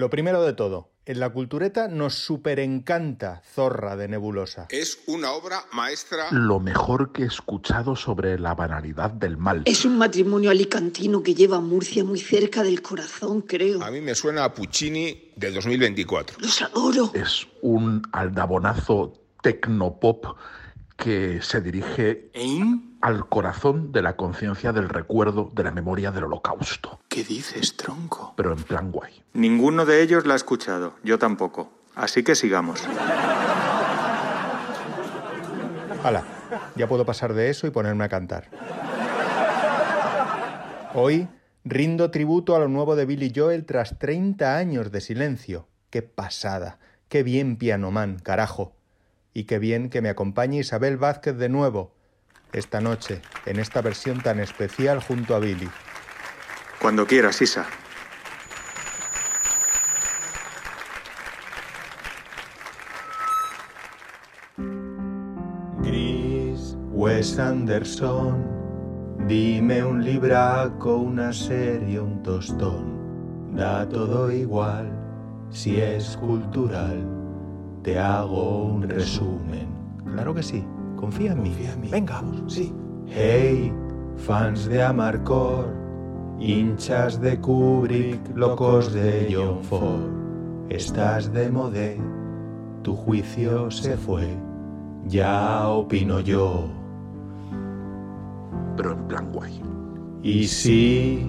Lo primero de todo, en la cultureta nos superencanta Zorra de Nebulosa. Es una obra maestra. Lo mejor que he escuchado sobre la banalidad del mal. Es un matrimonio alicantino que lleva a Murcia muy cerca del corazón, creo. A mí me suena a Puccini del 2024. Los adoro. Es un aldabonazo tecnopop que se dirige al corazón de la conciencia del recuerdo de la memoria del holocausto. ¿Qué dices, tronco? Pero en plan guay. Ninguno de ellos la ha escuchado, yo tampoco. Así que sigamos. Hala, ya puedo pasar de eso y ponerme a cantar. Hoy rindo tributo a lo nuevo de Billy Joel tras 30 años de silencio. ¡Qué pasada! ¡Qué bien pianoman, carajo! Y qué bien que me acompañe Isabel Vázquez de nuevo, esta noche, en esta versión tan especial junto a Billy. Cuando quieras, Isa. Gris, Wes Anderson, dime un libraco, una serie, un tostón. Da todo igual, si es cultural, te hago un resumen. Claro que sí, confía en mí. Confía en mí. Venga. Sí. Hey, fans de Amarcord, hinchas de Kubrick, locos de John Ford. Estás de modé, tu juicio se fue, ya opino yo. Pero en plan guay. Y sí,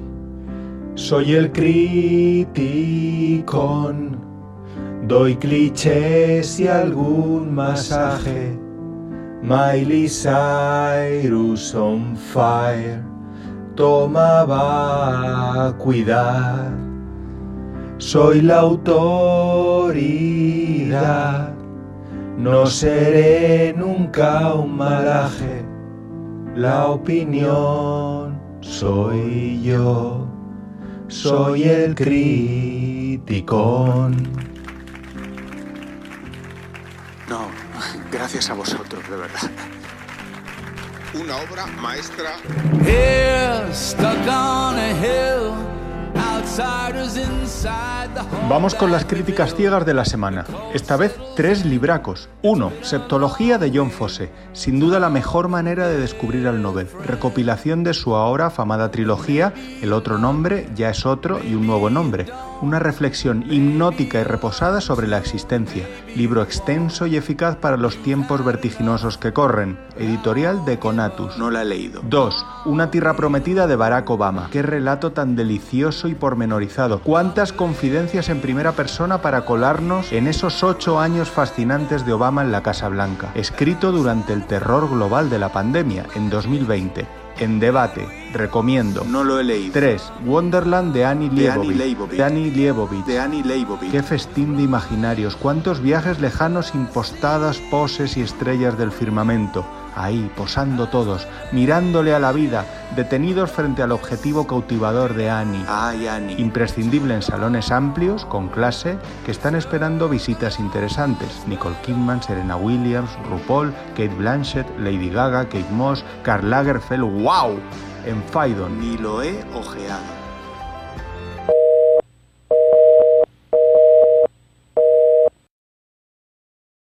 soy el criticón, doy clichés y algún masaje. Miley Cyrus on fire, tomaba cuidar. Soy la autoridad, no seré nunca un malaje. La opinión soy yo, soy el criticón. Gracias a vosotros, de verdad. Una obra maestra. Here, stuck on a hill, outsiders inside the hall. Vamos con las críticas ciegas de la semana. Esta vez tres libracos. Uno, Septología de John Fosse, sin duda la mejor manera de descubrir al Nobel. Recopilación de su ahora afamada trilogía, El otro nombre ya es otro y un nuevo nombre. Una reflexión hipnótica y reposada sobre la existencia. Libro extenso y eficaz para los tiempos vertiginosos que corren. Editorial de Conatus. No la he leído. 2. Una tierra prometida de Barack Obama. Qué relato tan delicioso y pormenorizado. Cuántas confidencias en primera persona para colarnos en esos ocho años fascinantes de Obama en la Casa Blanca. Escrito durante el terror global de la pandemia, en 2020. En debate. Recomiendo. No lo he leído. 3. Wonderland de Annie Leibovitz. Leibovitz. De Annie Leibovitz. De Annie Leibovitz. Qué festín de imaginarios, cuántos viajes lejanos impostadas poses y estrellas del firmamento, ahí, posando todos, mirándole a la vida, detenidos frente al objetivo cautivador de Annie. Ay, Annie. Imprescindible en salones amplios, con clase, que están esperando visitas interesantes. Nicole Kidman, Serena Williams, RuPaul, Kate Blanchett, Lady Gaga, Kate Moss, Karl Lagerfeld, ¡wow! En Faidon. Ni lo he ojeado.